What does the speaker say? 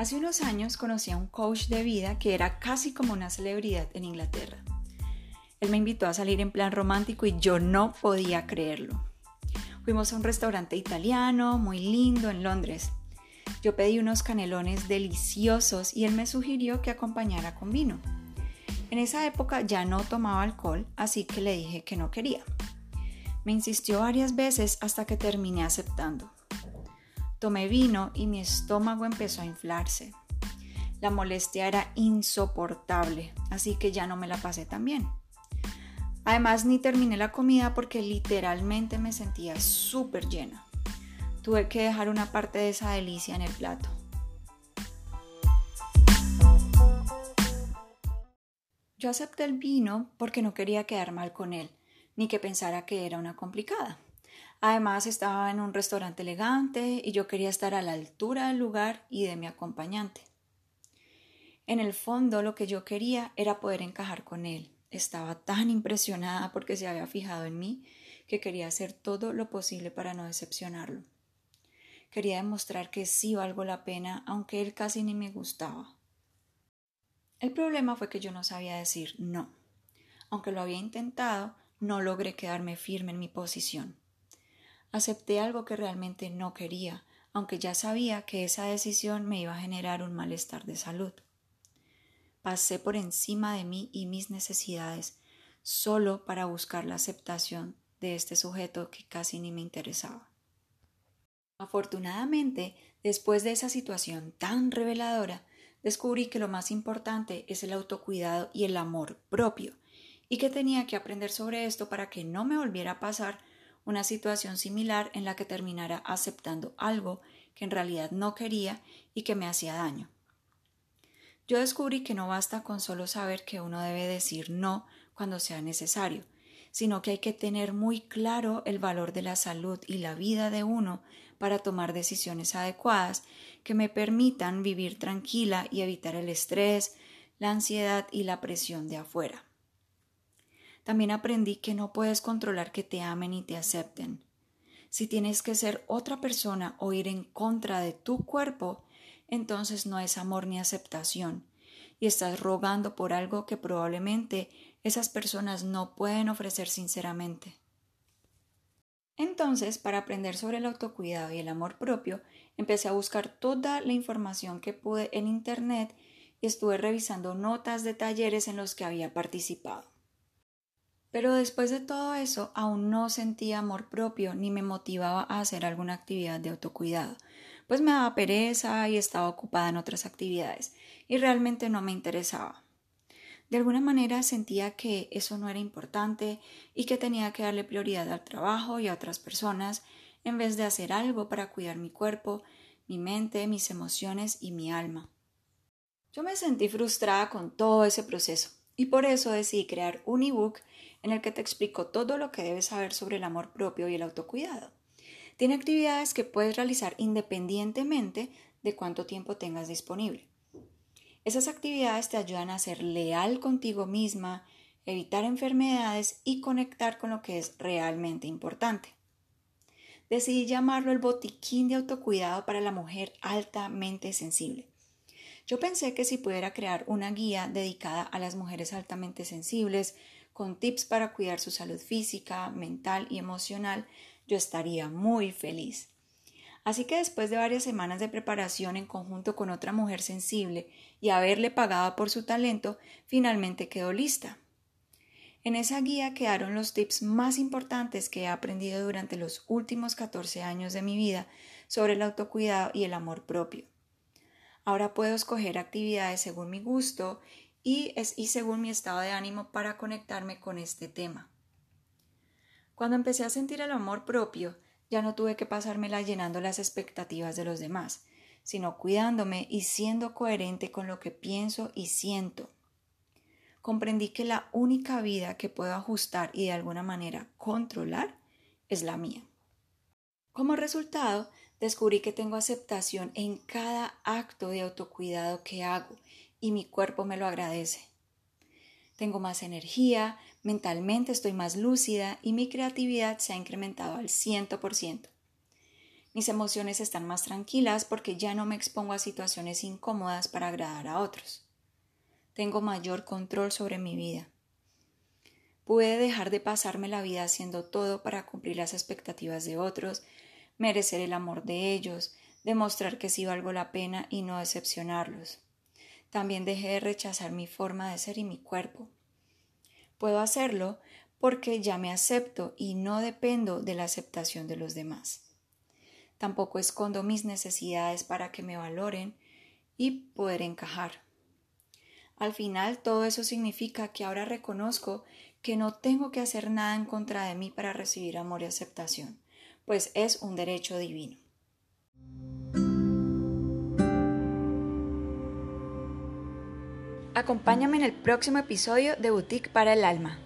Hace unos años conocí a un coach de vida que era casi como una celebridad en Inglaterra. Él me invitó a salir en plan romántico y yo no podía creerlo. Fuimos a un restaurante italiano muy lindo en Londres. Yo pedí unos canelones deliciosos y él me sugirió que acompañara con vino. En esa época ya no tomaba alcohol, así que le dije que no quería. Me insistió varias veces hasta que terminé aceptando. Tomé vino y mi estómago empezó a inflarse. La molestia era insoportable, así que ya no me la pasé tan bien. Además, ni terminé la comida porque literalmente me sentía súper llena. Tuve que dejar una parte de esa delicia en el plato. Yo acepté el vino porque no quería quedar mal con él, ni que pensara que era una complicada. Además estaba en un restaurante elegante y yo quería estar a la altura del lugar y de mi acompañante. En el fondo lo que yo quería era poder encajar con él. Estaba tan impresionada porque se había fijado en mí que quería hacer todo lo posible para no decepcionarlo. Quería demostrar que sí valgo la pena, aunque él casi ni me gustaba. El problema fue que yo no sabía decir no. Aunque lo había intentado, no logré quedarme firme en mi posición. Acepté algo que realmente no quería, aunque ya sabía que esa decisión me iba a generar un malestar de salud. Pasé por encima de mí y mis necesidades solo para buscar la aceptación de este sujeto que casi ni me interesaba. Afortunadamente, después de esa situación tan reveladora, descubrí que lo más importante es el autocuidado y el amor propio, y que tenía que aprender sobre esto para que no me volviera a pasar una situación similar en la que terminara aceptando algo que en realidad no quería y que me hacía daño. Yo descubrí que no basta con solo saber que uno debe decir no cuando sea necesario, sino que hay que tener muy claro el valor de la salud y la vida de uno para tomar decisiones adecuadas que me permitan vivir tranquila y evitar el estrés, la ansiedad y la presión de afuera. También aprendí que no puedes controlar que te amen y te acepten. Si tienes que ser otra persona o ir en contra de tu cuerpo, entonces no es amor ni aceptación, y estás rogando por algo que probablemente esas personas no pueden ofrecer sinceramente. Entonces, para aprender sobre el autocuidado y el amor propio, empecé a buscar toda la información que pude en Internet y estuve revisando notas de talleres en los que había participado. Pero después de todo eso, aún no sentía amor propio ni me motivaba a hacer alguna actividad de autocuidado, pues me daba pereza y estaba ocupada en otras actividades y realmente no me interesaba. De alguna manera sentía que eso no era importante y que tenía que darle prioridad al trabajo y a otras personas en vez de hacer algo para cuidar mi cuerpo, mi mente, mis emociones y mi alma. Yo me sentí frustrada con todo ese proceso y por eso decidí crear un ebook en el que te explico todo lo que debes saber sobre el amor propio y el autocuidado. Tiene actividades que puedes realizar independientemente de cuánto tiempo tengas disponible. Esas actividades te ayudan a ser leal contigo misma, evitar enfermedades y conectar con lo que es realmente importante. Decidí llamarlo el botiquín de autocuidado para la mujer altamente sensible. Yo pensé que si pudiera crear una guía dedicada a las mujeres altamente sensibles, con tips para cuidar su salud física, mental y emocional, yo estaría muy feliz. Así que después de varias semanas de preparación en conjunto con otra mujer sensible y haberle pagado por su talento, finalmente quedó lista. En esa guía quedaron los tips más importantes que he aprendido durante los últimos 14 años de mi vida sobre el autocuidado y el amor propio. Ahora puedo escoger actividades según mi gusto y, y según mi estado de ánimo para conectarme con este tema. Cuando empecé a sentir el amor propio, ya no tuve que pasármela llenando las expectativas de los demás, sino cuidándome y siendo coherente con lo que pienso y siento. Comprendí que la única vida que puedo ajustar y de alguna manera controlar es la mía. Como resultado, descubrí que tengo aceptación en cada acto de autocuidado que hago y mi cuerpo me lo agradece. Tengo más energía, mentalmente estoy más lúcida y mi creatividad se ha incrementado al 100%. Mis emociones están más tranquilas porque ya no me expongo a situaciones incómodas para agradar a otros. Tengo mayor control sobre mi vida. Pude dejar de pasarme la vida haciendo todo para cumplir las expectativas de otros, merecer el amor de ellos, demostrar que sí valgo la pena y no decepcionarlos. También dejé de rechazar mi forma de ser y mi cuerpo. Puedo hacerlo porque ya me acepto y no dependo de la aceptación de los demás. Tampoco escondo mis necesidades para que me valoren y poder encajar. Al final todo eso significa que ahora reconozco que no tengo que hacer nada en contra de mí para recibir amor y aceptación, pues es un derecho divino. Acompáñame en el próximo episodio de Boutique para el Alma.